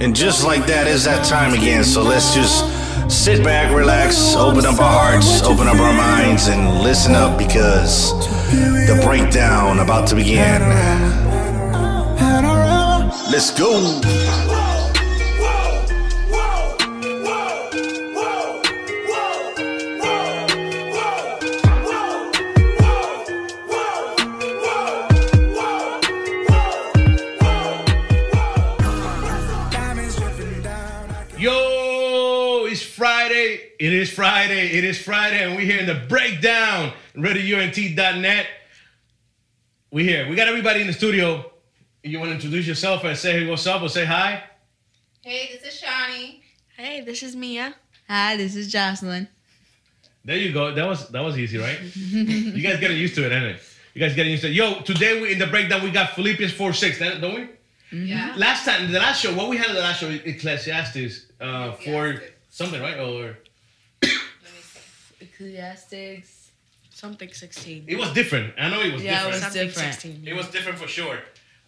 And just like that, it's that time again. So let's just sit back, relax, open up our hearts, open up our minds, and listen up because the breakdown about to begin. Let's go. It is Friday. It is Friday, and we're here in the breakdown. RadioUNT.net. We here. We got everybody in the studio. You want to introduce yourself and say hey, what's up or say hi? Hey, this is Shawnee. Hey, this is Mia. Hi, this is Jocelyn. There you go. That was that was easy, right? you guys getting used to it, ain't it? You guys getting used to it. Yo, today we in the breakdown we got Philippians 4 6, don't we? Yeah. Last time, the last show, what we had in the last show, Ecclesiastes, uh, for Ecclesiastes. something, right? Or Let me see. Ecclesiastics. Something 16. it was different. I know it was Yeah, it different. was Something different. 16. It was different for sure.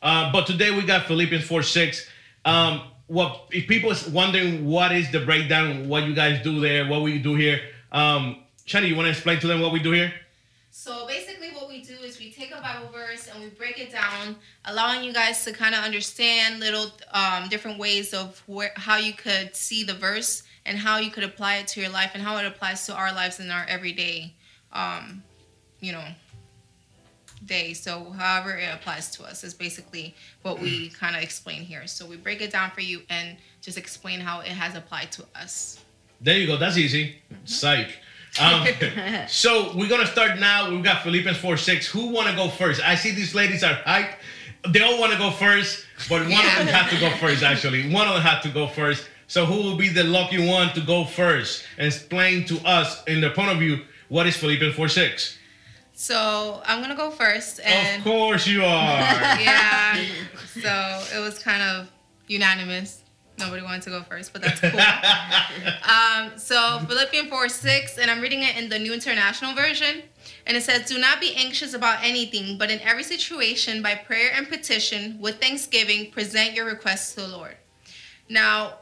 Uh, but today we got Philippians 4 6. Um, what if people is wondering what is the breakdown, what you guys do there, what we do here? Um, Shani, you want to explain to them what we do here? So basically, what we do is we take a Bible verse and we break it down, allowing you guys to kind of understand little um, different ways of where how you could see the verse and how you could apply it to your life and how it applies to our lives in our everyday, um, you know, day. So however it applies to us is basically what we kind of explain here. So we break it down for you and just explain how it has applied to us. There you go. That's easy. Psych. Um, so we're gonna start now. We've got Philippians 4 6. Who wanna go first? I see these ladies are hyped. They all wanna go first, but one of them had to go first, actually. One of them had to go first. So who will be the lucky one to go first and explain to us in the point of view what is Philippians 4 6? So I'm gonna go first, and Of course you are. yeah. So it was kind of unanimous. Nobody wanted to go first, but that's cool. um, so Philippians 4 6, and I'm reading it in the New International Version. And it says, Do not be anxious about anything, but in every situation, by prayer and petition, with thanksgiving, present your requests to the Lord. Now,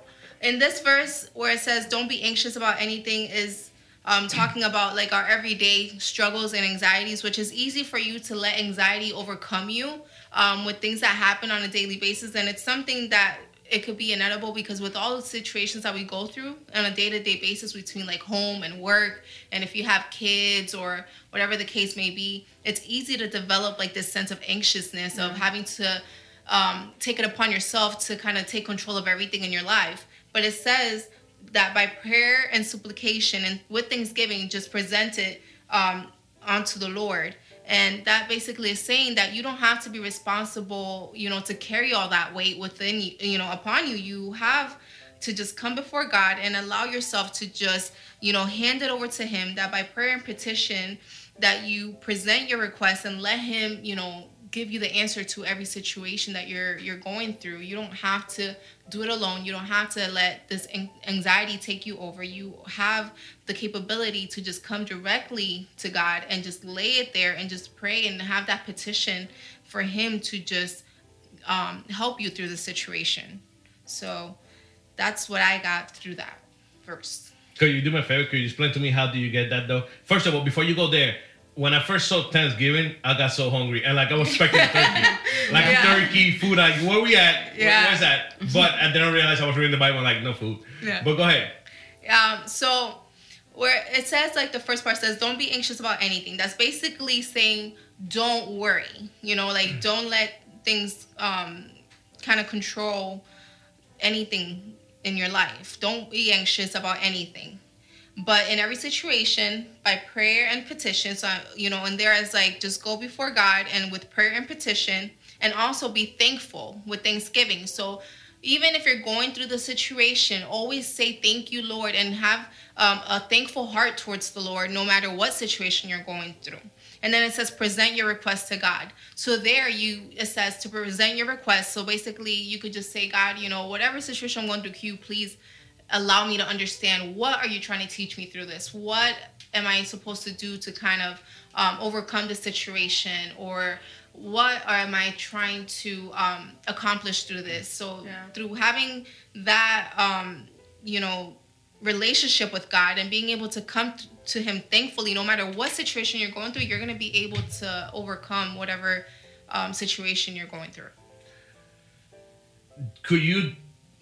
in this verse where it says, Don't be anxious about anything, is um, talking about like our everyday struggles and anxieties, which is easy for you to let anxiety overcome you um, with things that happen on a daily basis. And it's something that it could be inedible because with all the situations that we go through on a day-to-day basis between like home and work and if you have kids or whatever the case may be it's easy to develop like this sense of anxiousness of having to um, take it upon yourself to kind of take control of everything in your life but it says that by prayer and supplication and with thanksgiving just present it um, onto the lord. And that basically is saying that you don't have to be responsible you know to carry all that weight within you you know upon you. You have to just come before god and allow yourself to just you know hand it over to him that by prayer and petition that you present your request and let him you know give you the answer to every situation that you're you're going through. You don't have to do it alone you don't have to let this anxiety take you over you have the capability to just come directly to god and just lay it there and just pray and have that petition for him to just um, help you through the situation so that's what i got through that verse Could you do me a favor? Could you explain to me how do you get that though? First of all, before you go there, when I first saw Thanksgiving, I got so hungry and like I was expecting turkey, like Yeah. a turkey food. Like where we at? Where- Yeah. where's that? But I didn't realize I was reading the Bible like no food. Yeah. But go ahead. Um, so where it says like the first part says don't be anxious about anything. That's basically saying don't worry. You know, like don't let things um kind of control anything in your life. Don't be anxious about anything. But in every situation, by prayer and petition, so you know, and there is like just go before God and with prayer and petition, and also be thankful with thanksgiving. So even if you're going through the situation, always say thank you, Lord, and have um, a thankful heart towards the Lord, no matter what situation you're going through. And then it says present your request to God. So there you it says to present your request. So basically you could just say, God, you know, whatever situation I'm going through, can you please allow me to understand what are you trying to teach me through this? What am I supposed to do to kind of um, overcome the situation or what am I trying to um, accomplish through this? So Yeah. through having that, um, you know, relationship with God and being able to come t- to Him thankfully, no matter what situation you're going through, you're going to be able to overcome whatever um, situation you're going through. Could you?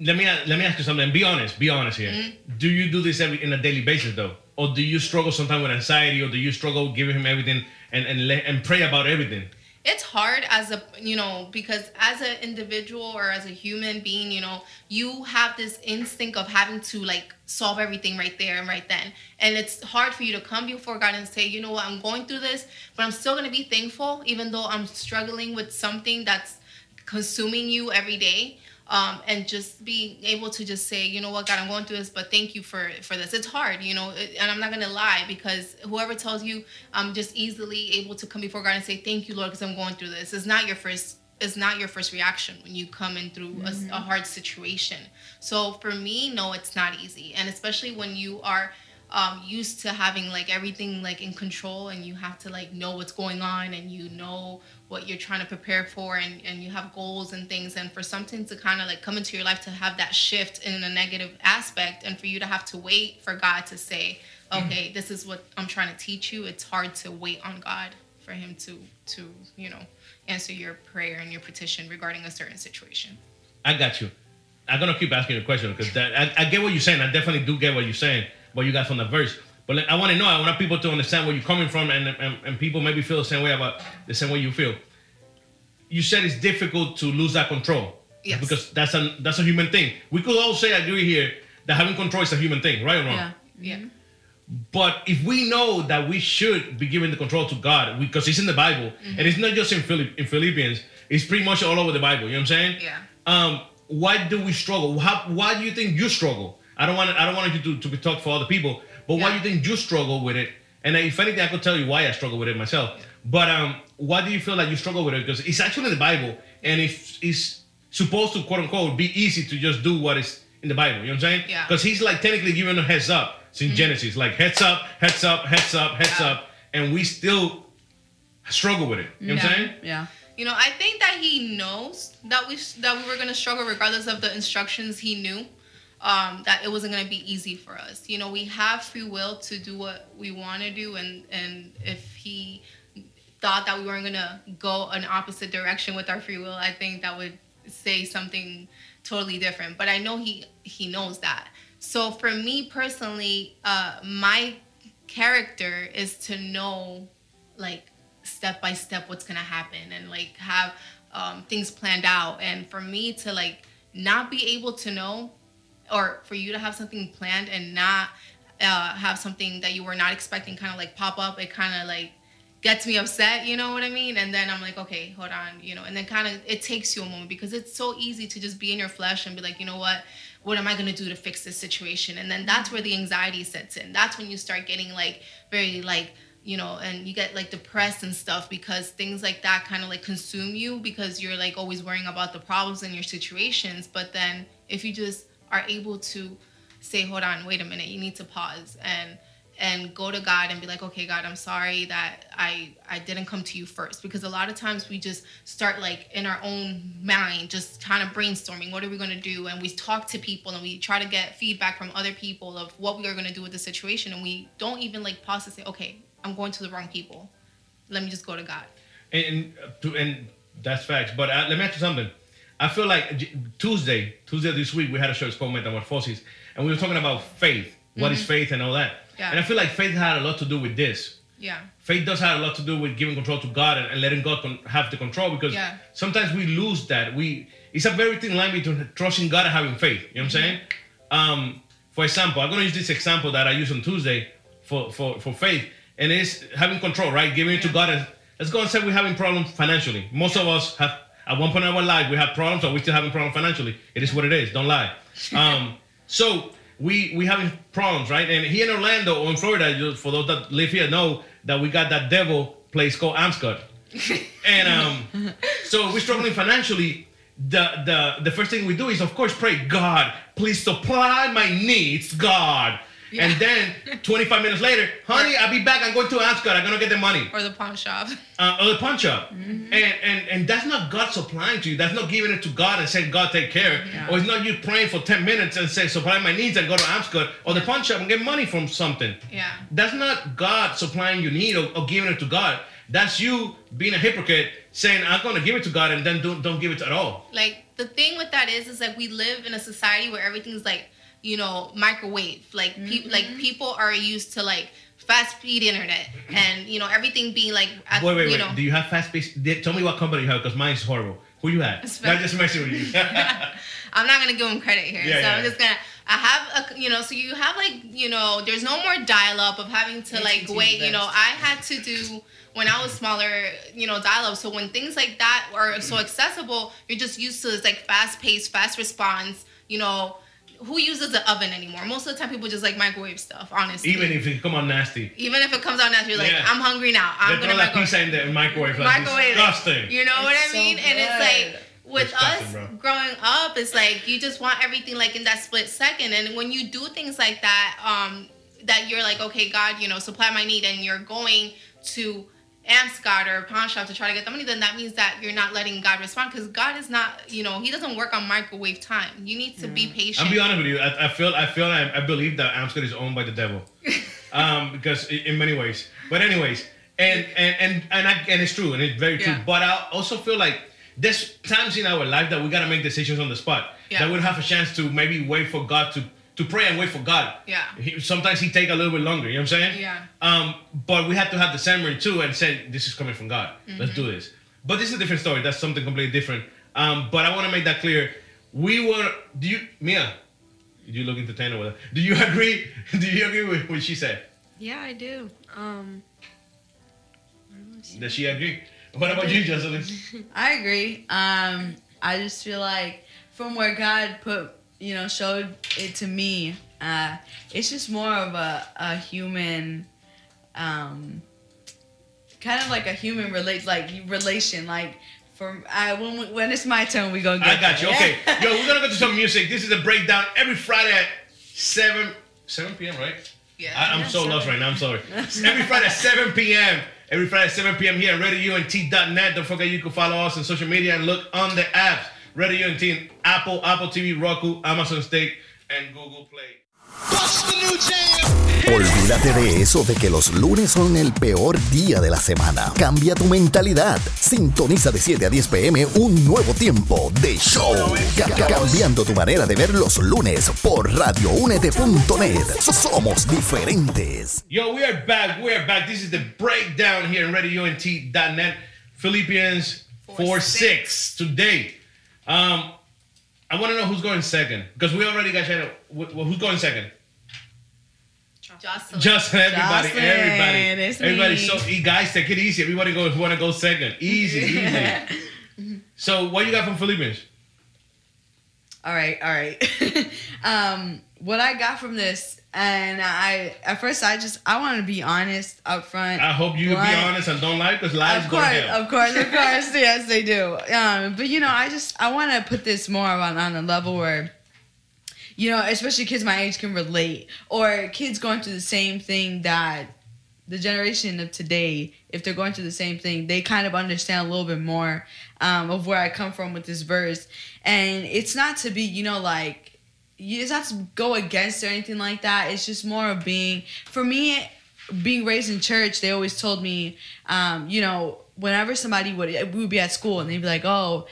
Let me let me ask you something. Be honest. Be honest here. Mm-hmm. Do you do this every in a daily basis though, or do you struggle sometimes with anxiety, or do you struggle giving him everything and and let, and pray about everything? it's hard as a you know because as an individual or as a human being you know you have this instinct of having to like solve everything right there and right then and it's hard for you to come before god and say you know what i'm going through this but i'm still going to be thankful even though i'm struggling with something that's consuming you every day um, and just being able to just say, you know what, God, I'm going through this, but thank you for for this. It's hard, you know, and I'm not gonna lie because whoever tells you I'm just easily able to come before God and say, thank you, Lord, because I'm going through this, is not your first is not your first reaction when you come in through a hard situation. So for me, no, it's not easy, and especially when you are um, used to having like everything like in control and you have to like know what's going on and you know what you're trying to prepare for and, and you have goals and things and for something to kind of like come into your life to have that shift in a negative aspect and for you to have to wait for god to say mm-hmm. okay this is what i'm trying to teach you it's hard to wait on god for him to to you know answer your prayer and your petition regarding a certain situation I got you. I'm gonna keep asking you a question because that I, I get what you're saying. I definitely do get what you're saying. What you got from the verse. But like, I want to know. I want people to understand where you're coming from, and, and and people maybe feel the same way about the same way you feel. You said it's difficult to lose that control. Yes. Because that's a that's a human thing. We could all say agree here that having control is a human thing, right or wrong? Yeah. yeah But if we know that we should be giving the control to God, because it's in the Bible, and it's not just in, Philipp, in Philippians, it's pretty much all over the Bible. You know what I'm saying? Yeah. Um, why do we struggle? How, why do you think you struggle? I don't want I don't want you to, to be talk for other people, but why do you think you struggle with it? And if anything, I could tell you why I struggle with it myself. But um, why do you feel like you struggle with it? Because it's actually in the Bible, and it's it's supposed to quote unquote be easy to just do what is in the Bible. You know what I'm saying? Yeah. Because he's like technically giving a heads up. It's in Genesis, like heads up, heads up, heads up, heads Yeah. up, and we still struggle with it. You know what I'm saying? Yeah. You know, I think that he knows that we that we were gonna struggle regardless of the instructions he knew. Um, that it wasn't gonna be easy for us. You know, we have free will to do what we want to do, and and if he thought that we weren't gonna go an opposite direction with our free will, I think that would say something totally different. But I know he he knows that. So for me personally, uh, my character is to know like step by step what's gonna happen and like have um, things planned out and for me to like not be able to know or for you to have something planned and not uh, have something that you were not expecting kind of like pop up it kind of like gets me upset you know what i mean? And then i'm like okay hold on you know? And then kind of it takes you a moment because it's so easy to just be in your flesh and be like you know what? What am i to do to fix this situation? And then that's where the anxiety sets in. That's when you start getting like very like you know and you get like depressed and stuff because things like that kind of like consume you because you're like always worrying about the problems in your situations. But then if you just are able to say hold on wait a minute you need to pause and and go to god and be like okay god i'm sorry that i i didn't come to you first because a lot of times we just start like in our own mind just kind of brainstorming what are we going to do and we talk to people and we try to get feedback from other people of what we are going to do with the situation and we don't even like pause to say okay i'm going to the wrong people let me just go to god and and that's facts. But uh, let me ask you something. I feel like Tuesday, Tuesday this week, we had a show it's called Metamorphosis, and we were talking about faith. What is faith and all that. Mm-hmm. Yeah. And I feel like faith had a lot to do with this. yeah Faith does have a lot to do with giving control to God and, and letting God con- have the control because Yeah. sometimes we lose that. We it's a very thin line between trusting God and having faith. You know what I'm saying? Um, for example, I'm gonna use this example that I used on Tuesday for for, for faith, and it's having control, right? Giving it to God. And let's go and say we're having problems financially. Most of us have at one point in our life we have problems, or we still having problems financially. It is what it is. Don't lie. Um, so we we having problems, right? And here in Orlando or in Florida, just for those that live here, know that we got that devil place called Amscot. and um, so we're struggling financially. The the the first thing we do is of course pray, God, please supply my needs, God. And then 25 minutes later, honey, I'll be back. I'm going to Amscot. I'm gonna get the money. Or the pawn shop. Uh, or the punch up. Mm-hmm. And, and and that's not God supplying to you. That's not giving it to God and saying, God take care. Yeah. Or it's not you praying for 10 minutes and say, supply my needs and go to Amscot or the punch up and get money from something. Yeah. That's not God supplying your need or, or giving it to God. That's you being a hypocrite saying, I'm gonna give it to God and then don't don't give it at all. Like the thing with that is, is like we live in a society where everything's like, you know, microwave. Like pe- mm-hmm. like people are used to like fast speed internet and you know everything being like, at, Wait, wait, you wait. know. Do you have fast space? Did- Tell me what company you have because mine's horrible. Who you have? It's Not just messing with you. I'm not gonna give them credit here. Yeah, so yeah. I'm just gonna. I have a, you know, so you have like, you know, there's no more dial up of having to like wait. is You know. I had to do when I was smaller, you know, dial up. So when things like that are so accessible, you're just used to this like fast paced, fast response. You know, who uses the oven anymore? Most of the time, people just like microwave stuff. Honestly, Even if it come out nasty. even if it comes out naturally, like Yeah. I'm hungry now. I'm They gonna throw that microwave. pizza in the microwave. Like Microwave it. disgusting. You know what I It's so mean? And it's like with us bro. growing up, it's like you just want everything like in that split second. And when you do things like that, um, that you're like, okay, God, you know, supply my need, and you're going to Amscot or pawn shop to try to get the money, then that means that you're not letting God respond because God is not, you know, He doesn't work on microwave time. You need to be patient. I'll be honest with you. I, I feel, I feel, I, I believe that Amscot is owned by the devil, um, because in many ways. But anyways, and and and and, I, and it's true, and it's very true. Yeah. But I also feel like there's times in our life that we gotta make decisions on the spot. Yeah. That we don't have a chance to maybe wait for God to to pray and wait for God. Yeah. He, sometimes he take a little bit longer. You know what I'm saying? Yeah. Um, but we have to have the discernment too and say this is coming from God. Let's do this. But this is a different story. That's something completely different. Um, but I want to make that clear. We were. Do you, Mia? You look entertained with her. Do you agree? Do you agree with what she said? Yeah, I do. Um, Does she agree? What about you, Jocelyn? I agree. Um, I just feel like from where God put, you know, showed it to me, uh, it's just more of a, a human, um, kind of like a human relate, like relation. Like for I when we- when it's my turn, we gonna get. I got you. there. Okay, yo, we're gonna go to some music. This is a breakdown every Friday at seven seven p.m. Right? yeah. I, I'm Yeah, so lost right now. I'm sorry. Every Friday at 7 p.m. Every Friday at 7 p.m. here at RadioUNT.net. Don't forget you can follow us on social media and look on the apps. Radio UNT, Apple, Apple TV, Roku, Amazon Steak, and Google Play. Olvídate de eso de que los lunes son el peor día de la semana. Cambia tu mentalidad. Sintoniza de 7 a 10 pm un nuevo tiempo de show. Ca- ca- cambiando tu manera de ver los lunes por radioúnete.net. Somos diferentes. Yo, we are back. We are back. This is the breakdown here in RadioUNT.net. Philippians 4 6 today. Um, I want to know who's going second because we already got wh- wh- Who's going second? Jocelyn. Just everybody, Jocelyn, everybody, it's everybody. me. So, e- guys, take it easy. Everybody go want to go second. Easy, easy. so, what you got from Philippians? All right, all right. um, what I got from this, and I at first I just I want to be honest up front. I hope you Blunt. be honest and don't lie because lies Of go to course, hell. of course, of course. yes, they do. Um, but you know, I just I want to put this more on on a level where, you know, especially kids my age can relate, or kids going through the same thing that the generation of today, if they're going through the same thing, they kind of understand a little bit more um, of where I come from with this verse. And it's not to be, you know, like it's not to go against or anything like that. It's just more of being for me being raised in church, they always told me, um, you know, whenever somebody would, we would be at school and they'd be like, oh,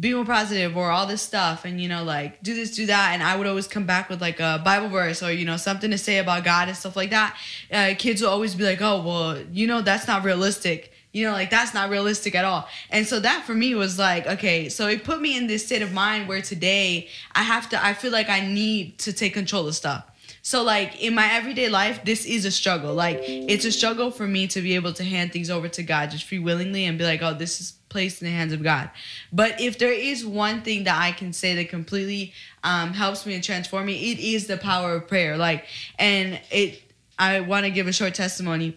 be more positive or all this stuff and, you know, like do this, do that. And I would always come back with like a Bible verse or, you know, something to say about God and stuff like that. Uh, kids will always be like, oh, well, you know, that's not realistic. You know, like that's not realistic at all. And so that for me was like, okay, so it put me in this state of mind where today I have to, I feel like I need to take control of stuff. So like in my everyday life, this is a struggle. Like it's a struggle for me to be able to hand things over to God just free willingly and be like, oh, this is placed in the hands of God. But if there is one thing that I can say that completely um, helps me and transform me, it is the power of prayer. Like, and it, I want to give a short testimony.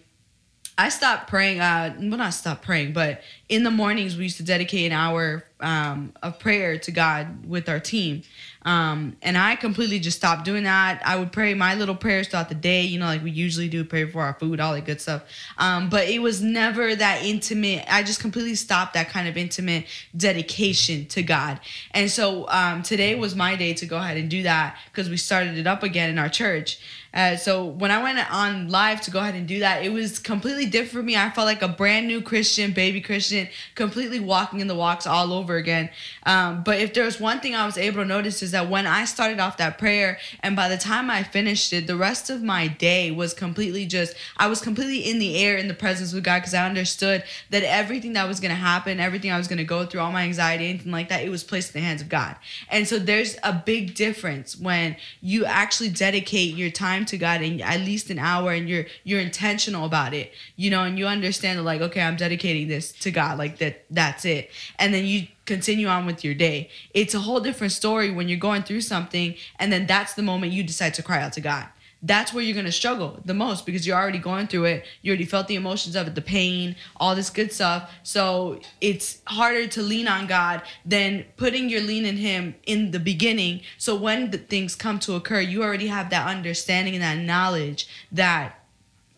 I stopped praying. Uh, well, not stopped praying, but in the mornings we used to dedicate an hour um, of prayer to God with our team. Um, and I completely just stopped doing that. I would pray my little prayers throughout the day, you know, like we usually do, pray for our food, all that good stuff. Um, but it was never that intimate. I just completely stopped that kind of intimate dedication to God. And so um, today was my day to go ahead and do that because we started it up again in our church. Uh, so when I went on live to go ahead and do that, it was completely different for me. I felt like a brand new Christian, baby Christian, completely walking in the walks all over again. Um, but if there's one thing I was able to notice is that when I started off that prayer, and by the time I finished it, the rest of my day was completely just, I was completely in the air in the presence with God because I understood that everything that was going to happen, everything I was going to go through, all my anxiety, anything like that, it was placed in the hands of God. And so there's a big difference when you actually dedicate your time to God in at least an hour and you're you're intentional about it, you know, and you understand like, okay, I'm dedicating this to God, like that that's it. And then you continue on with your day. It's a whole different story when you're going through something and then that's the moment you decide to cry out to God that's where you're going to struggle the most because you're already going through it. You already felt the emotions of it, the pain, all this good stuff. So it's harder to lean on God than putting your lean in Him in the beginning. So when the things come to occur, you already have that understanding and that knowledge that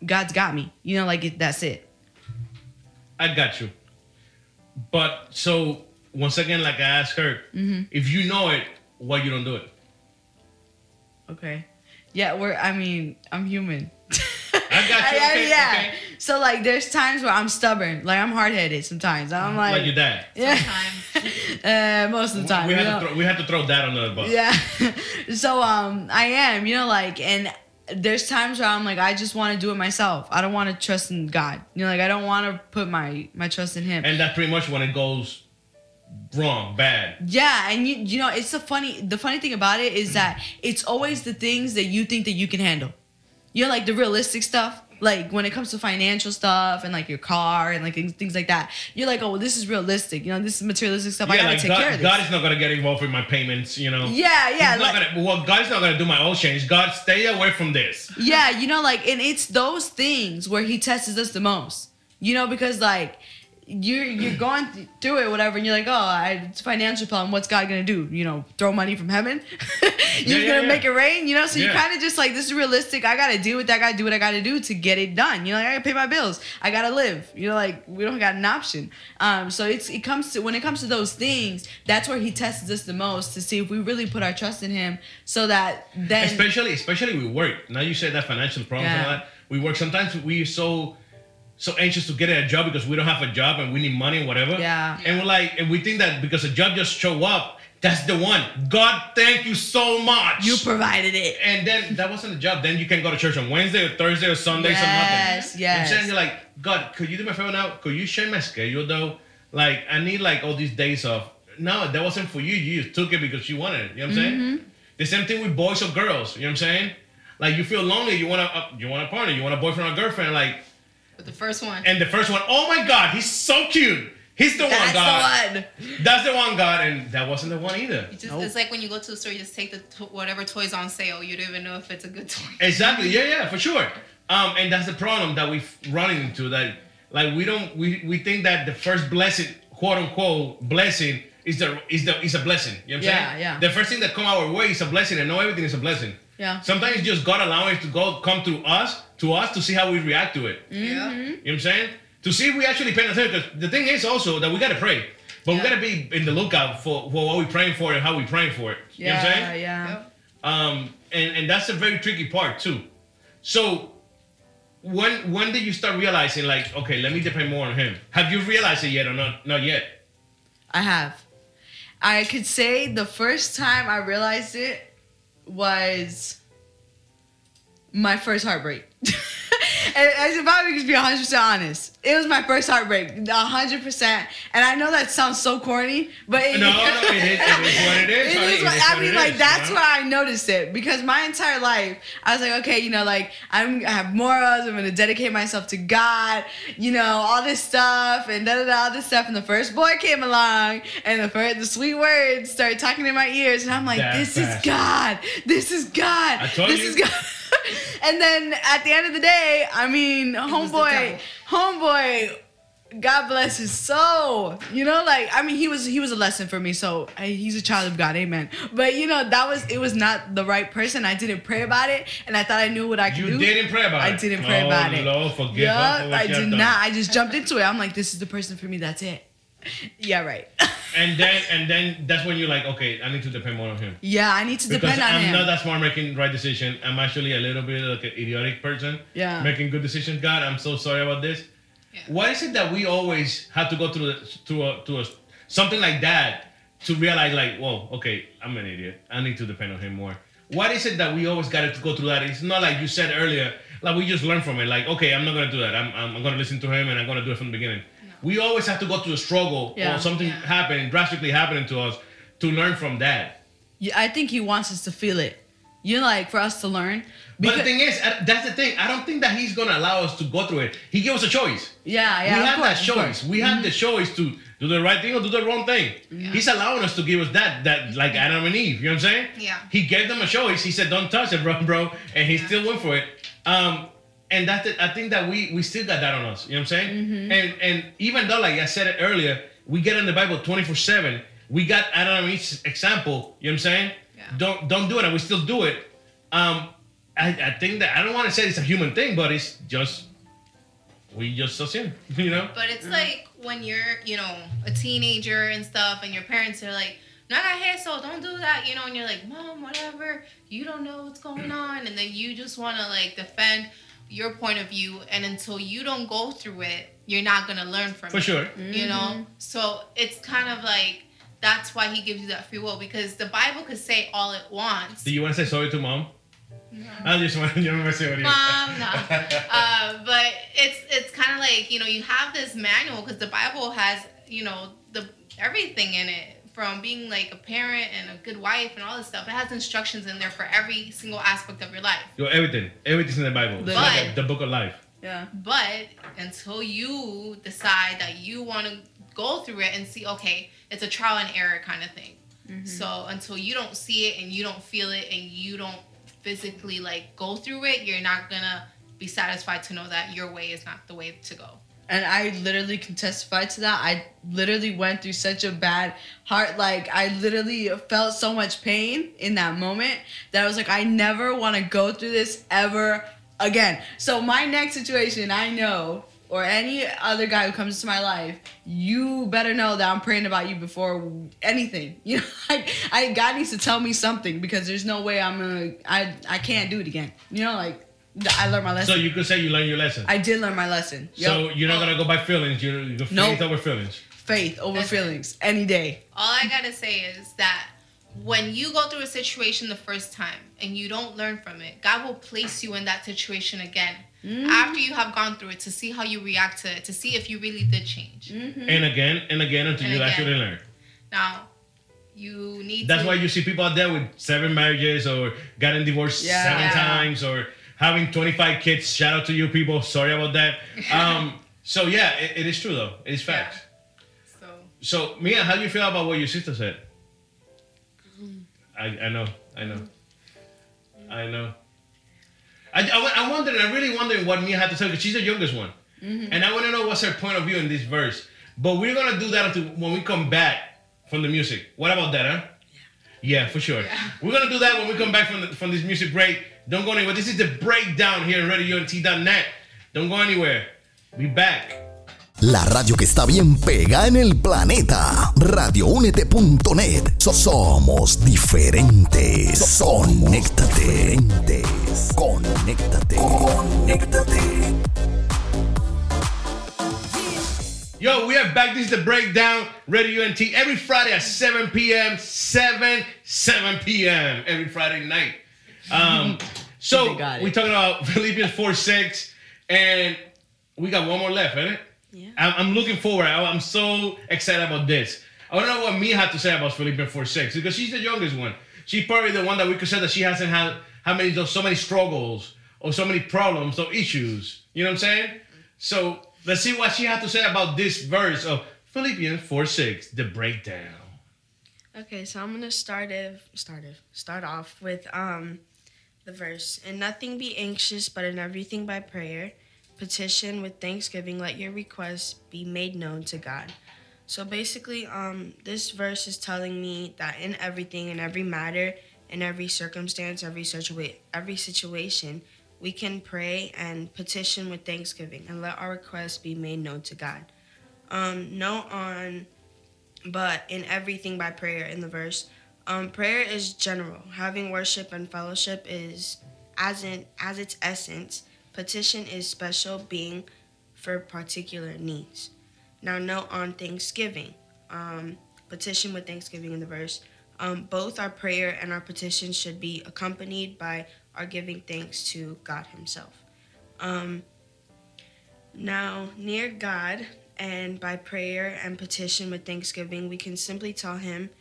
God's got me. You know, like it, that's it. I got you. But so once again, like I asked her, Mm-hmm. if you know it, why you don't do it? Okay. Yeah, we're. I mean, I'm human. I got you. Okay, yeah. okay. So like, there's times where I'm stubborn. Like I'm hard headed sometimes. I'm like, Like your dad. yeah. Sometimes. Uh, most of the time. we you had know? to throw, we had to throw that under the bus. Yeah. so um I am, you know, like and there's times where I'm like I just want to do it myself. I don't want to trust in God. You know, like I don't want to put my my trust in him. And that's pretty much when it goes wrong, bad. yeah, and you you know, it's the funny the funny thing about it is that it's always the things that you think that you can handle. You're like the realistic stuff. Like when it comes to financial stuff and like your car and like things, things like that, you're like, oh, well, this is realistic. You know, this is materialistic stuff. I yeah, gotta like take care God, of this. God is not gonna get involved with my payments, you know. yeah, yeah. He's not like- gonna, well, God's not gonna do my oil change. God, stay away from this. Yeah, you know, like, and it's those things where he tests us the most. You know, because like you're you're going th- through it, whatever, and you're like, oh, I, it's a financial problem. What's God gonna do? You know, throw money from heaven? He's Yeah, yeah, gonna yeah. make it rain. You know, so you're kind of just like, this is realistic. I gotta do what I gotta do what I gotta do to get it done. You know, like, I gotta pay my bills. I gotta live. You know, like we don't got an option. Um, so it's it comes to when it comes to those things, that's where he tests us the most to see if we really put our trust in him, so that then especially especially we work. Now you said that financial problems and all that. We work. Sometimes we so so anxious to get a job because we don't have a job and we need money and whatever. Yeah. And we're like, and we think that because a job just show up, that's the one. God, thank you so much. you provided it. and then that wasn't a job. Then you can go to church on Wednesday or Thursday or Sunday Yes, or nothing. yes. I'm saying you're like, God, could you do me a favor now? Could you share my schedule though? Like, I need like all these days off. No, that wasn't for you. You just took it because you wanted it. You know what I'm Mm-hmm. saying? The same thing with boys or girls. You know what I'm saying? Like you feel lonely, you want a you want a partner, you want a boyfriend or girlfriend. Like, But the first one. and the first one, oh my God, he's so cute. He's the one, That's God. the one. That's the one, God, and that wasn't the one either. Just, Nope. It's like when you go to the store, you just take the whatever toys on sale. You don't even know if it's a good toy. Exactly. Yeah, yeah, for sure. Um, and that's the problem that we've run into. That like we don't we, we think that the first blessing, quote unquote, blessing is the is the is a blessing. You know what I'm Yeah, saying? yeah. The first thing that come our way is a blessing, and not everything is a blessing. Yeah. Sometimes it's just God allowing it to go come through us to us to see how we react to it. Mm-hmm. Yeah. You know what I'm saying? To see if we actually pay attention. Because the thing is also that we gotta pray. But we gotta be in the lookout for, for what we're praying for and how we're praying for it. You know what I'm Yeah, saying? yeah. Yep. um, and and that's a very tricky part too. So when when did you start realizing like, okay, let me depend more on him? Have you realized it yet or not? Not yet. I have. I could say the first time I realized it was my first heartbreak. and I should probably just be 100% honest. It was my first heartbreak, 100%. And I know that sounds so corny, but it, No, no, it is, it is what it is. It honey. is It I mean, like is, that's you know? where I noticed it because my entire life I was like, okay, you know, like I'm I have morals. I'm gonna dedicate myself to God. You know, all this stuff and da da da, all this stuff. And the first boy came along, and the first the sweet words started talking in my ears, and I'm like, That this is God. This is God. I told this you. is God. and then at the end of the day, I mean, homeboy. Homeboy God bless his soul. You know, like I mean, he was he was a lesson for me. So hey, he's a child of God, amen. But you know, that was it was not the right person. I didn't pray about it, and I thought I knew what I could You do. didn't pray about I it. I didn't pray oh, about it. Lord, forgive Yeah, I did not. I just jumped into it. I'm like, this is the person for me. That's it. Yeah, right. And then and then that's when you're like, okay, I need to depend more on him. yeah, I need to Because depend on him. I'm not that smart making the right decision. I'm actually a little bit like an idiotic person. Yeah. Making good decisions. God, I'm so sorry about this. Yeah. Why is it that we always have to go through the, through a, to a, something like that to realize like, whoa, okay, I'm an idiot. I need to depend on him more. What is it that we always got to go through that? It's not like you said earlier, like we just learn from it. Like, okay, I'm not gonna do that. I'm, I'm, I'm gonna listen to him and I'm gonna do it from the beginning. We always have to go through a struggle Yeah. or something Yeah. happening, drastically happening to us to learn from that. Yeah, I think he wants us to feel it. You know, like for us to learn. But the thing is, uh, that's the thing. I don't think that he's gonna allow us to go through it. He gave us a choice. yeah, yeah. we of have that course, of choice. course. Mm-hmm. We have the choice to do the right thing or do the wrong thing. Yeah. He's allowing us to give us that, that like Adam and Eve. You know what I'm saying? Yeah. He gave them a choice. He said, "Don't touch it, bro, bro," and he still went for it. Um, and that's it. I think that we we still got that on us. You know what I'm saying? Mm-hmm. And and even though, like I said it earlier, we get in the Bible 24 seven. We got Adam and Eve's example. You know what I'm saying? Yeah. Don't don't do it, and we still do it. Um, I, I think that I don't want to say it's a human thing, but it's just we just assume, you know. But it's like when you're, you know, a teenager and stuff, and your parents are like, "No, I got hair, so don't do that," you know, and you're like, "Mom, whatever, you don't know what's going on," and then you just want to like defend your point of view, and until you don't go through it, you're not gonna learn from it. For it. sure. You know, so it's kind of like that's why he gives you that free will because the Bible could say all it wants. Do you want to say sorry to mom? no. I just want you know messing with you. Mom, no. uh, but it's it's kind of like you know you have this manual because the Bible has you know the everything in it from being like a parent and a good wife and all this stuff. It has instructions in there for every single aspect of your life. Yo, everything, everything's in the Bible. It's like the book of life. Yeah. But until you decide that you want to go through it and see, okay, it's a trial and error kind of thing. Mm-hmm. So until you don't see it and you don't feel it and you don't physically like go through it, you're not gonna be satisfied to know that your way is not the way to go. And I literally can testify to that. I literally went through such a bad heart. Like, I literally felt so much pain in that moment that I was like, I never want to go through this ever again. So, my next situation, I know, or any other guy who comes into my life, you better know that I'm praying about you before anything. You know, like, I, God needs to tell me something because there's no way I'm gonna, I, I can't do it again. You know, like, I learned my lesson. So you could say you learned your lesson. I did learn my lesson. so you're not gonna go by feelings. You're, you're Nope. faith over feelings. faith over That's it. feelings any day. All I gotta say is that when you go through a situation the first time and you don't learn from it, God will place you in that situation again mm-hmm. after you have gone through it to see how you react to it, to see if you really did change. Mm-hmm. And again and again until And you again. actually learn. Now, you need That's to. why you see people out there with seven marriages or gotten divorced Yeah. seven Yeah. times or having 25 kids. Shout out to you people. Sorry about that. Um, so yeah, it, it is true though. It is Yeah. facts. So, So Mia, how do you feel about what your sister said? I, I know, I know, I know. I, I, I'm wondering, I'm really wondering what Mia had to say because she's the youngest one, and I want to know what's her point of view in this verse. But we're gonna do that when we come back from the music. What about that, huh? Yeah, for sure. We're gonna do that when we come back from the, from this music break. Don't go anywhere. This is the breakdown here in RadioUNT.net. Don't go anywhere. Be back. La radio que está bien pega en el planeta. Radioúnete.net. So- somos diferentes. Conéctate. Diferentes. Conéctate. Conéctate. Yo, we are back. This is the breakdown. Radio UNT every Friday at 7 p.m. 7 7 p.m. every Friday night. Um, so They got it. we talking about Philippians 4 6, and we got one more left, isn't it? Yeah. I'm, I'm looking forward. I- I'm so excited about this. I want to know what Mia had to say about Philippians 4 6 because she's the youngest one. She's probably the one that we could say that she hasn't had how many so many struggles or so many problems or issues. You know what I'm saying? So let's see what she had to say about this verse of Philippians 4 6, the breakdown. Okay, so I'm gonna start if start if start off with um the verse. And nothing be anxious, but in everything by prayer, petition with thanksgiving, let your requests be made known to God. So basically, um, this verse is telling me that in everything, in every matter, in every circumstance, every situa- every situation, we can pray and petition with thanksgiving and let our requests be made known to God. Um, no on, but in everything by prayer in the verse. Um, prayer is general. Having worship and fellowship is as in as its essence. Petition is special being for particular needs. Now note on Thanksgiving. Um, petition with Thanksgiving in the verse. Um, both our prayer and our petition should be accompanied by our giving thanks to God Himself. Um, now, near God and by prayer and petition with thanksgiving, we can simply tell Him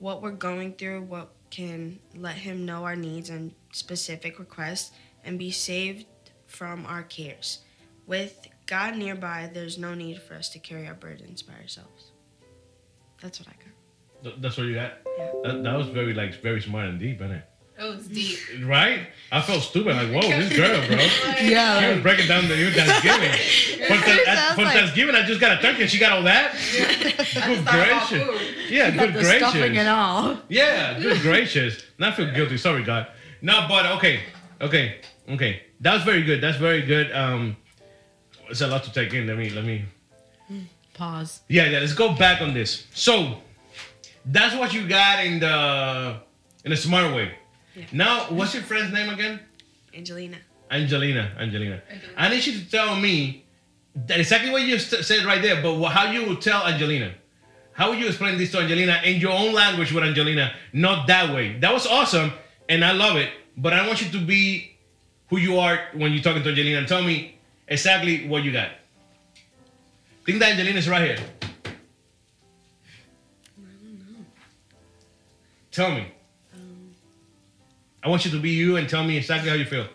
what we're going through, what can let Him know our needs and specific requests, and be saved from our cares. With God nearby, there's no need for us to carry our burdens by ourselves. That's what I got. That's what you got. Yeah. That, that was very like very smart and deep, isn't it? It was deep. Right? I felt stupid. Like, whoa, this girl, bro. Yeah. She was breaking down the new Thanksgiving. For, th- at- for like- Thanksgiving, I just got a turkey and she got all that. Good gracious. Yeah, good the stuffing and gracious. all. Yeah, good gracious. Not feel guilty. Sorry, God. No, but okay, okay, okay. That was very good. That's very good. Um, it's a lot to take in. Let me, let me. Pause. Yeah, yeah. Let's go back on this. So, that's what you got in the in a smart way. Yeah. Now, what's your friend's name again? Angelina. Angelina, Angelina. I need you to tell me that exactly what you said right there, but how you would tell Angelina. How would you explain this to Angelina in your own language with Angelina, not that way? That was awesome, and I love it. But I want you to be who you are when you're talking to Angelina and tell me exactly what you got. Think that Angelina's right here. I don't know. Tell me. I want you to be you and tell me exactly how you feel.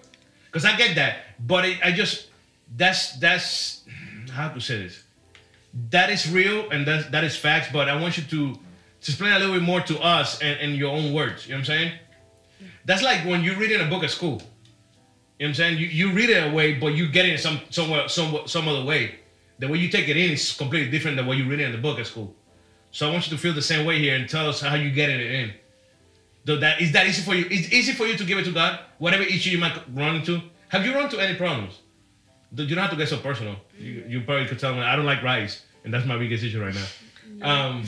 Cause I get that, but it, I just that's that's how to say this. That is real and that that is facts. But I want you to to explain a little bit more to us and in your own words. You know what I'm saying? That's like when you're reading a book at school. You know what I'm saying? You, you read it a way, but you get it some somewhere some some other way. The way you take it in is completely different than what you read in the book at school. So I want you to feel the same way here and tell us how you get it in. Though that is that easy for you? It's easy for you to give it to God, whatever issue you might run into. Have you run into any problems? You don't have to get so personal. You, you probably could tell me I don't like rice, and that's my biggest issue right now. Um,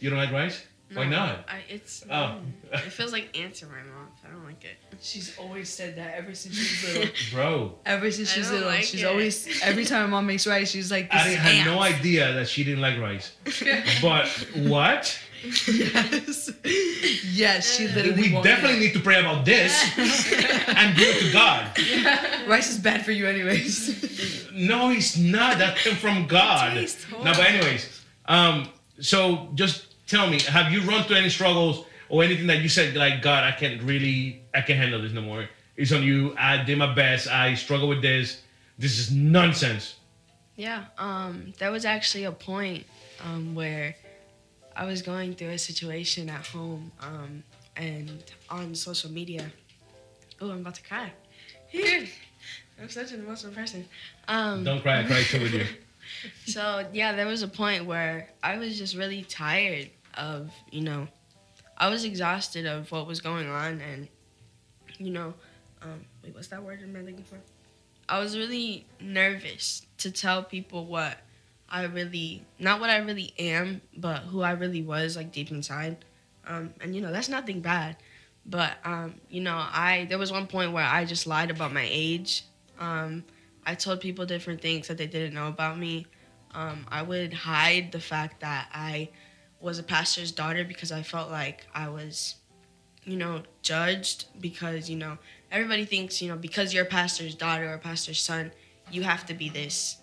you don't like rice? Why not? I, it's Oh, it feels like ants in my mouth. I don't like it. She's always said that ever since she was little. bro, Ever since I she's little, like she's it. always every time my mom makes rice, she's like, I "This didn't, is had no idea that she didn't like rice. but what? yes, yes, she literally. We definitely eat need to pray about this and give it to God. it. rice is bad for you, anyways. No, it's not. That came from God. No, but anyways, um, so just tell me, have you run through any struggles or anything that you said like, God, I can't really, I can't handle this no more. It's on you. I did my best. I struggle with this. This is nonsense. Yeah, um, there was actually a point um, where I was going through a situation at home um, and on social media. Oh, I'm about to cry. I'm such an emotional person. Um, Don't cry. I cry too with you. so yeah, there was a point where I was just really tired of, you know, I was exhausted of what was going on, and you know, um, wait, what's that word I'm looking for? I was really nervous to tell people what I really, not what I really am, but who I really was, like deep inside. Um, and you know, that's nothing bad, but um, you know, I there was one point where I just lied about my age. Um, I told people different things that they didn't know about me. Um, I would hide the fact that I was a pastor's daughter because I felt like I was, you know, judged because, you know, everybody thinks, you know, because you're a pastor's daughter or a pastor's son, you have to be this,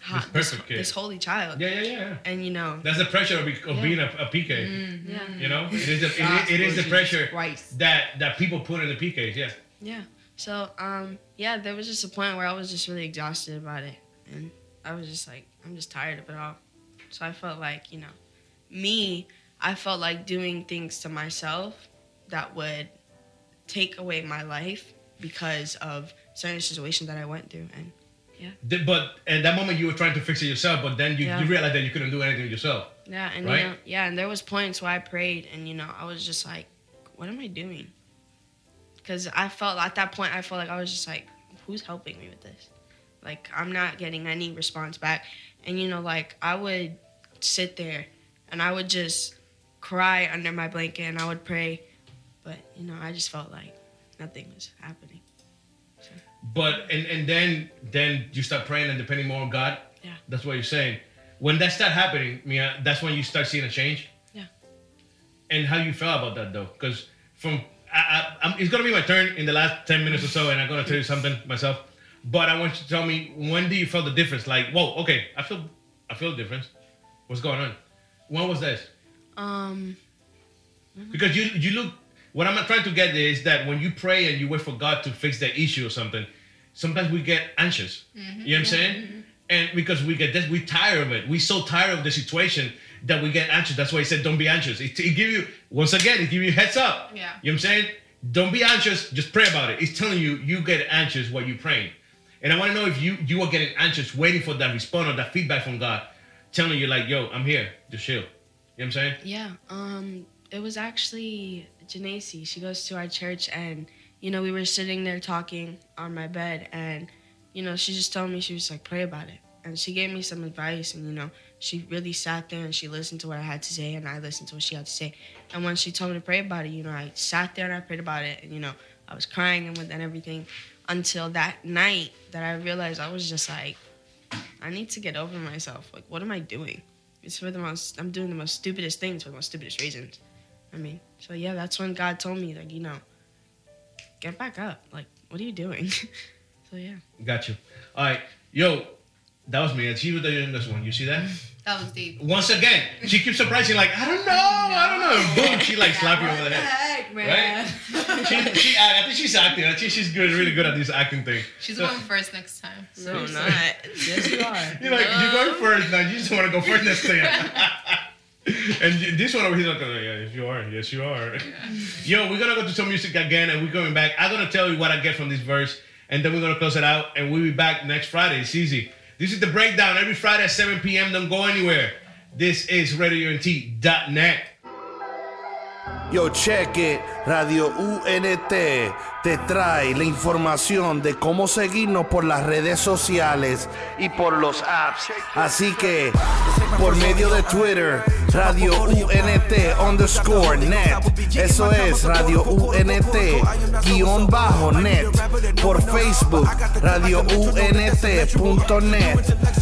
This this, perfect kid. this holy child. Yeah, yeah, yeah. And, you know, That's the pressure of, be, of Yeah. being a, a PK. yeah. You know, it is the, it, is- it is the pressure Christ. that that people put in the PKs. Yeah. Yeah. So, um, yeah, there was just a point where I was just really exhausted about it. And I was just like, I'm just tired of it all. So I felt like, you know, me, I felt like doing things to myself that would take away my life because of certain situations that I went through. And Yeah. The- but at that moment you were trying to fix it yourself, but then you, Yeah. you realized that you couldn't do anything yourself. Yeah, and Right? you know, yeah, and there was points where I prayed, and you know, I was just like, "What am I doing?" Because I felt at that point, I felt like I was just like, "Who's helping me with this?" Like I'm not getting any response back, and you know, like I would sit there, and I would just cry under my blanket, and I would pray, but you know, I just felt like nothing was happening. But and and then then you start praying and depending more on God. Yeah. That's what you're saying. When that start happening, Mia, that's when you start seeing a change. Yeah. And how you felt about that though? Because from I, I, I'm, it's gonna be my turn in the last ten minutes or so, and I'm gonna tell you something myself. But I want you to tell me when do you feel the difference? Like, whoa, okay, I feel I feel the difference. What's going on? When was this? Um, Because you you look what I'm trying to get is that when you pray and you wait for God to fix the issue or something, sometimes we get anxious. You know what I'm saying? And because we get this, we tired of it. We so tired of the situation that we get anxious. That's why he said, "Don't be anxious." It, it give you once again, it give you a heads up. Yeah. You know what I'm saying? Don't be anxious. Just pray about it. It's telling you you get anxious while you praying. And I want to know if you you are getting anxious, waiting for that response or that feedback from God, telling you like, "Yo, I'm here. Just chill." You know what I'm saying? Yeah, um, it was actually Janacy. She goes to our church, and you know, we were sitting there talking on my bed, and you know, she just told me she was like, pray about it, and she gave me some advice, and you know, she really sat there and she listened to what I had to say, and I listened to what she had to say, and when she told me to pray about it, you know, I sat there and I prayed about it, and you know, I was crying and with and everything, until that night that I realized I was just like, I need to get over myself. Like, what am I doing? It's for the most. I'm doing the most stupidest things for the most stupidest reasons. I mean, so yeah, that's when God told me, like, you know, get back up. Like, what are you doing? so yeah. Got you. All right, yo, that was me. She was the youngest one. You see that? That was deep. Once again, she keeps surprising, like I don't know, I don't know. Boom, she like slap you over the head. Heck, man. She, she, I think she's acting. I think she's good, really good at this acting thing. She's So- going first next time. No, not. yes, you are. You're like, you're going first now. You just want to go first next time. and this one over here, like, yeah, yes, you are. Yes, you are. Yo, we're gonna go to some music again, and we're going back. I'm gonna tell you what I get from this verse, and then we're gonna close it out, and we'll be back next Friday. It's easy. This is the breakdown every Friday at 7 p.m. Don't go anywhere. This is RadioUNT.net. Yo, check it. Radio UNT te trae la información de cómo seguirnos por las redes sociales y por los apps. Así que, por medio de Twitter, Radio UNT underscore net. Eso es Radio UNT guion bajo net. Por Facebook, Radio UNT.net.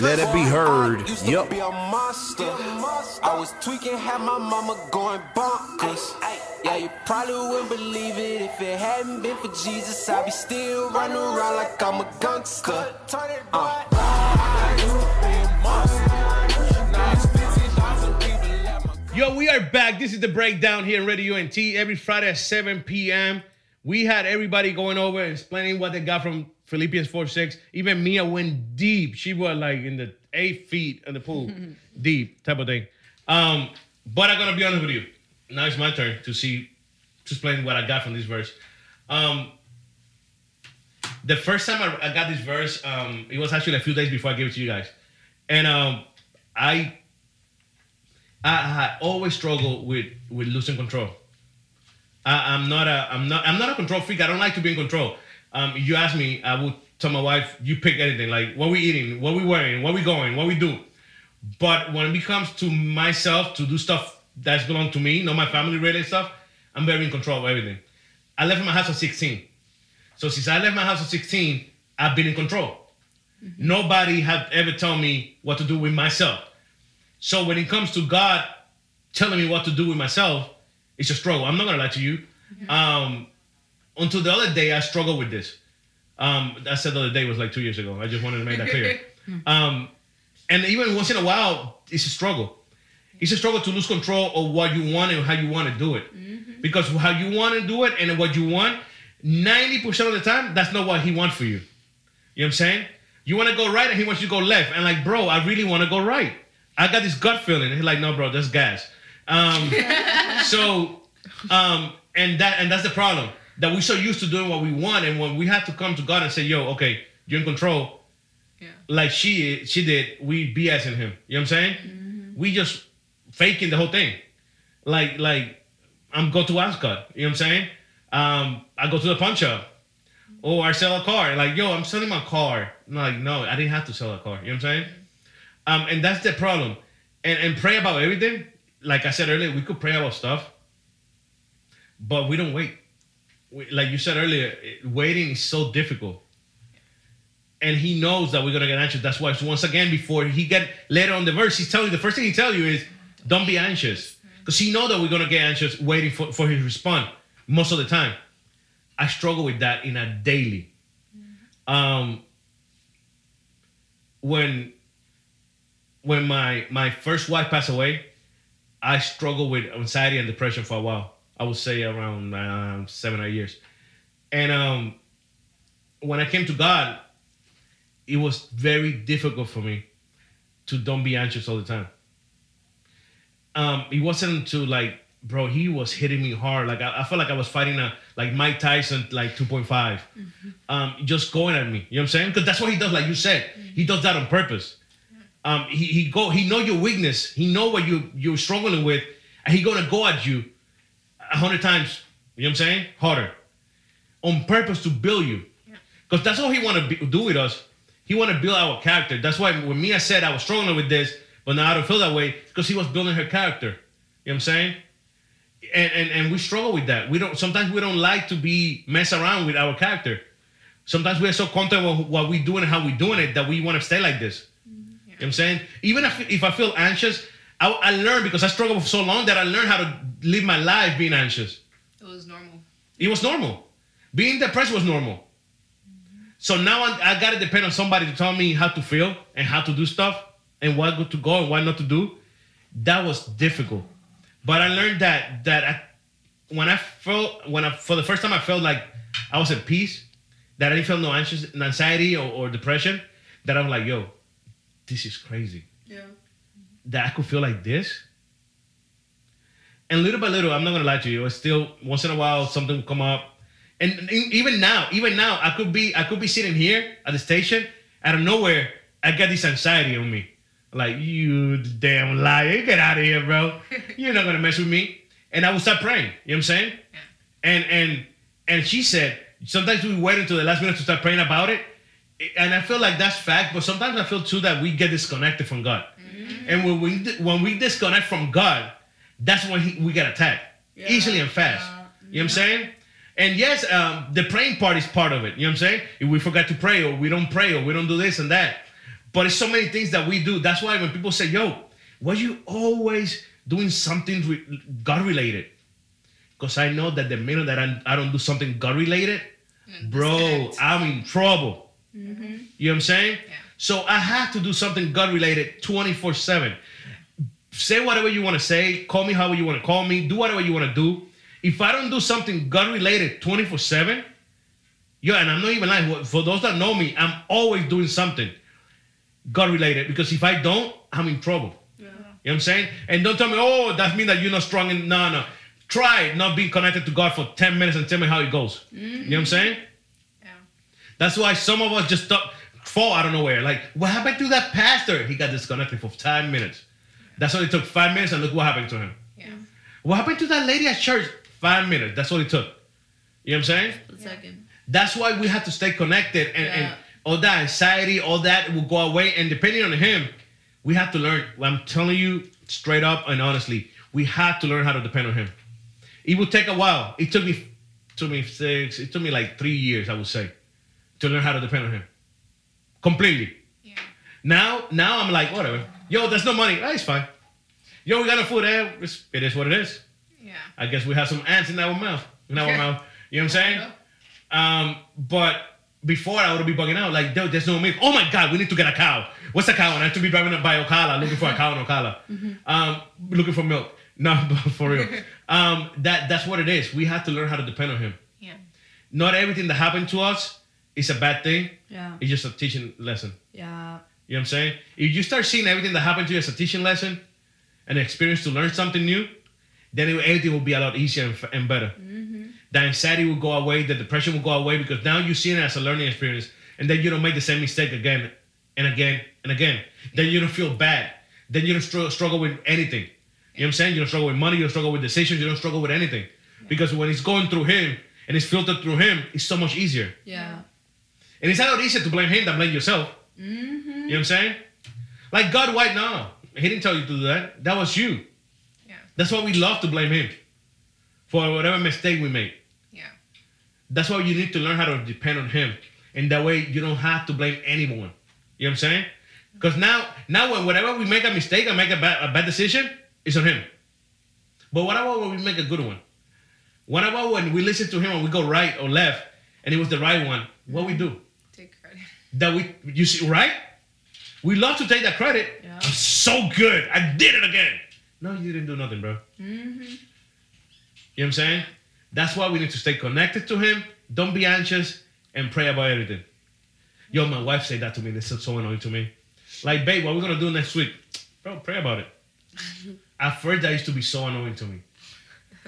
let it be heard. Used to Yup. be a monster. I was tweaking, had my mama going bonkers. Yeah, you probably wouldn't believe it if it hadn't been for Jesus. I'd be still running around like I'm a gangster. Uh. Yo, we are back. This is the breakdown here in Radio UNT every Friday at 7 p.m. We had everybody going over and explaining what they got from Philippians 4 6. Even Mia went deep. She was like in the eight feet in the pool, deep type of thing. Um, but I'm gonna be honest with you. Now it's my turn to see to explain what I got from this verse. Um, the first time I, I got this verse, um, it was actually a few days before I gave it to you guys, and um, I I, I always struggle with with losing control. I, I'm not a I'm not I'm not a control freak. I don't like to be in control. Um, you ask me, I would tell my wife, "You pick anything. Like what we eating, what we wearing, what we going, what we do." But when it comes to myself to do stuff that's belong to me, not my family related stuff, I'm very in control of everything. I left my house at 16. So since I left my house at 16, I've been in control. Nobody have ever told me what to do with myself. So when it comes to God telling me what to do with myself, it's a struggle. I'm not gonna lie to you. Um, until the other day, I struggled with this. Um, I said the other day was like two years ago. I just wanted to make that clear. Um, and even once in a while, it's a struggle. It's a struggle to lose control of what you want and how you want to do it. Because how you want to do it and what you want, 90% of the time, that's not what he wants for you. You know what I'm saying? You want to go right and he wants you to go left. And like, bro, I really want to go right. I got this gut feeling. And he's like, no, bro, that's gas. Um, so, um, and that and that's the problem that we're so used to doing what we want, and when we have to come to God and say, "Yo, okay, you're in control," Yeah. like she she did, we BSing him. You know what I'm saying? We just faking the whole thing. Like like I'm go to Amscot. You know what I'm saying? Um, I go to the punch up. Or I sell a car. Like, yo, I'm selling my car. I'm like, no, I didn't have to sell a car. You know what I'm saying? Um, and that's the problem. And and pray about everything. Like I said earlier, we could pray about stuff, but we don't wait. Like you said earlier, waiting is so difficult. And he knows that we're gonna get anxious. That's why once again, before he get later on the verse, he's telling you the first thing he tell you is don't be anxious. Because he know that we're gonna get anxious waiting for, for his response most of the time. I struggle with that in a daily. Um when when my my first wife passed away, I struggled with anxiety and depression for a while. I would say around um, seven or eight years. And um, when I came to God, it was very difficult for me to don't be anxious all the time. Um, it wasn't to like, bro, he was hitting me hard. Like I, I felt like I was fighting a like Mike Tyson like 2.5, um, just going at me. You know what I'm saying? Because that's what he does. Like you said, he does that on purpose. Um, he, he go he know your weakness. He know what you you're struggling with, and he gonna go at you a hundred times. You know what I'm saying? Harder, on purpose to build you, because that's all he want to do with us. He want to build our character. That's why when Mia said I was struggling with this, but now I don't feel that way, because he was building her character. You know what I'm saying? And, and and we struggle with that. We don't sometimes we don't like to be mess around with our character. Sometimes we are so comfortable with what we doing and how we doing it that we want to stay like this. Mm-hmm. You know what I'm saying? Even if, if I feel anxious, I, I learned because I struggled for so long that I learned how to live my life being anxious. It was normal. It was normal. Being depressed was normal. So now I, I got to depend on somebody to tell me how to feel and how to do stuff and what to go and what not to do. That was difficult. But I learned that that I, when I felt when I for the first time I felt like I was at peace, that I didn't feel no anxious anxiety or, or depression, that I'm like, yo, this is crazy. Yeah. That I could feel like this. And little by little, I'm not gonna lie to you, it's still once in a while something will come up. And, even now, even now, I could be I could be sitting here at the station, out of nowhere, I got this anxiety on me. Like, you damn liar, get out of here, bro. You're not gonna mess with me. And I would start praying. You know what I'm saying? Yeah. And and and she said, sometimes we wait until the last minute to start praying about it. And I feel like that's fact, but sometimes I feel too that we get disconnected from God. Mm. And when we when we disconnect from God, that's when he, we get attacked easily and fast. You know what I'm saying? And yes, um, the praying part is part of it. You know what I'm saying? If we forget to pray, or we don't pray, or we don't do this and that, but it's so many things that we do. That's why when people say, "Yo, why you always doing something re- God related?" Because I know that the minute that I, I don't do something God related, bro. I'm in trouble. You know what I'm saying? Yeah. So I have to do something God related 24 7. Say whatever you want to say, call me however you want to call me, do whatever you want to do. If I don't do something God related 24 7, yo, and I'm not even lying, for those that know me, I'm always doing something God related because if I don't, I'm in trouble. Yeah. You know what I'm saying? And don't tell me, oh, that means that you're not strong. In, no, no. Try not being connected to God for 10 minutes and tell me how it goes. You know what I'm mm-hmm. saying? Yeah. That's why some of us just stop, fall out of nowhere. Like, what happened to that pastor? He got disconnected for 10 minutes. That's all it took, five minutes, and look what happened to him. Yeah. What happened to that lady at church? Five minutes. That's all it took. You know what I'm saying? A second. That's why we have to stay connected and, and all that anxiety, all that will go away. And depending on him, we have to learn. I'm telling you straight up and honestly, we have to learn how to depend on him. It will take a while. It took me took me six, it took me like three years, I would say, to learn how to depend on him. Completely. Yeah. Now, now I'm like, whatever. Yo, there's no money. That's fine. Yo, we got no food. Eh? It's- It is what it is. Yeah. I guess we have some ants in our mouth. In our mouth. You know what I'm saying? Um, but before I would be bugging out like, "Dude, there's no milk. Oh my God, we need to get a cow. What's a cow? And I have to be driving up by Ocala looking for a cow in Ocala, um, looking for milk. No, for real. um, that that's what it is. We have to learn how to depend on Him. Yeah. Not everything that happened to us is a bad thing. Yeah. It's just a teaching lesson. Yeah. You know what I'm saying? If you start seeing everything that happened to you as a teaching lesson, an experience to learn something new, then it, everything will be a lot easier and, and better. Mm-hmm. The anxiety will go away, the depression will go away because now you see it as a learning experience, and then you don't make the same mistake again and again and again. Then you don't feel bad. Then you don't str- struggle with anything. You know what I'm saying? You don't struggle with money, you don't struggle with decisions, you don't struggle with anything. Because when it's going through him and it's filtered through him, it's so much easier. Yeah. And it's a lot easier to blame him than blame yourself. Mm-hmm. You know what I'm saying? Like God, why now, He didn't tell you to do that. That was you. Yeah. That's why we love to blame him for whatever mistake we made. Yeah. That's why you need to learn how to depend on him. And that way you don't have to blame anyone. You know what I'm saying? Because now, now when whenever we make a mistake or make a bad, a bad decision, it's on him. But what about when we make a good one? What about when we listen to him and we go right or left and it was the right one? What we do? That we you see right? We love to take that credit. Yeah. i'm so good. I did it again. No you didn't do nothing bro. Mm-hmm. you know what i'm saying? That's why we need to stay connected to him. Don't be anxious and pray about everything. Yo my wife said that to me. This is so annoying to me. Like babe what we gonna do next week? Bro pray about it. At first that used to be so annoying to me.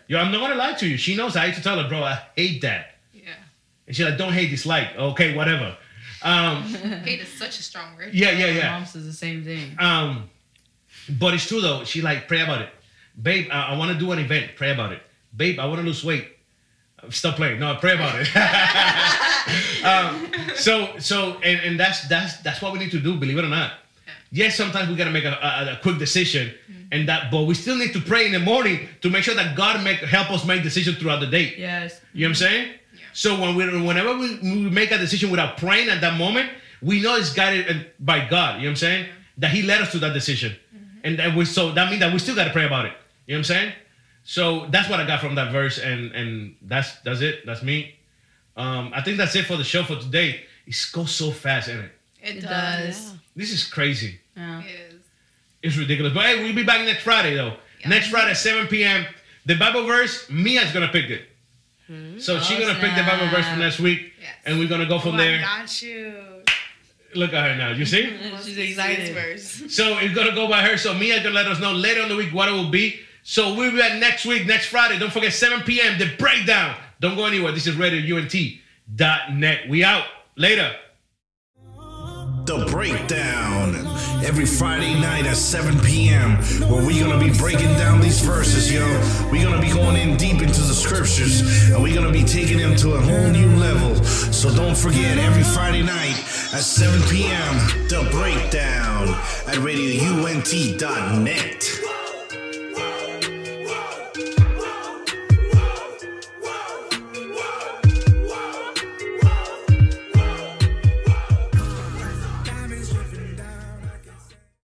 Yo i'm not gonna lie to you. She knows i used to tell her bro i hate that. Yeah. and she's like don't hate dislike okay whatever um Hate is such a strong word. yeah yeah My yeah mom says the same thing. Um, but it's true though. She like pray about it, babe. I, I want to do an event. Pray about it, babe. I want to lose weight. Stop playing. No, pray about it. um, so so and, and that's that's that's what we need to do. Believe it or not. Yes, sometimes we gotta make a, a, a quick decision, and that, but we still need to pray in the morning to make sure that God make help us make decisions throughout the day. Yes. You know what I'm saying? Yeah. So when we, whenever we, we make a decision without praying at that moment, we know it's guided uh, by God. You know what I'm saying? That He led us to that decision, and that we so that means that we still got to pray about it. You know what I'm saying? So that's what I got from that verse, and and that's that's it. That's me. Um, I think that's it for the show for today. It goes so fast, isn't it? It, It does. does. This is crazy. Yeah. It is. It's ridiculous. But hey, we'll be back next Friday though. Yeah. Next Friday, at 7 p.m. The Bible verse, Mia's gonna pick it. So she's Oh, gonna pick the Bible verse for next week, Yes. and we're gonna go from oh, there. I got you. Look at her now. You see? She's excited. verse. so it's gonna go by her. So Mia gonna let us know later in the week what it will be. So we'll be back next week, next Friday. Don't forget 7 p.m. The breakdown. Don't go anywhere. This is Radio RadioUNT.net. We out. Later. The Breakdown. Every Friday night at 7 p.m., where we're gonna be breaking down these verses, yo. We're gonna be going in deep into the scriptures, and we're gonna be taking them to a whole new level. So don't forget, every Friday night at 7 p.m., The Breakdown at RadioUNT.net.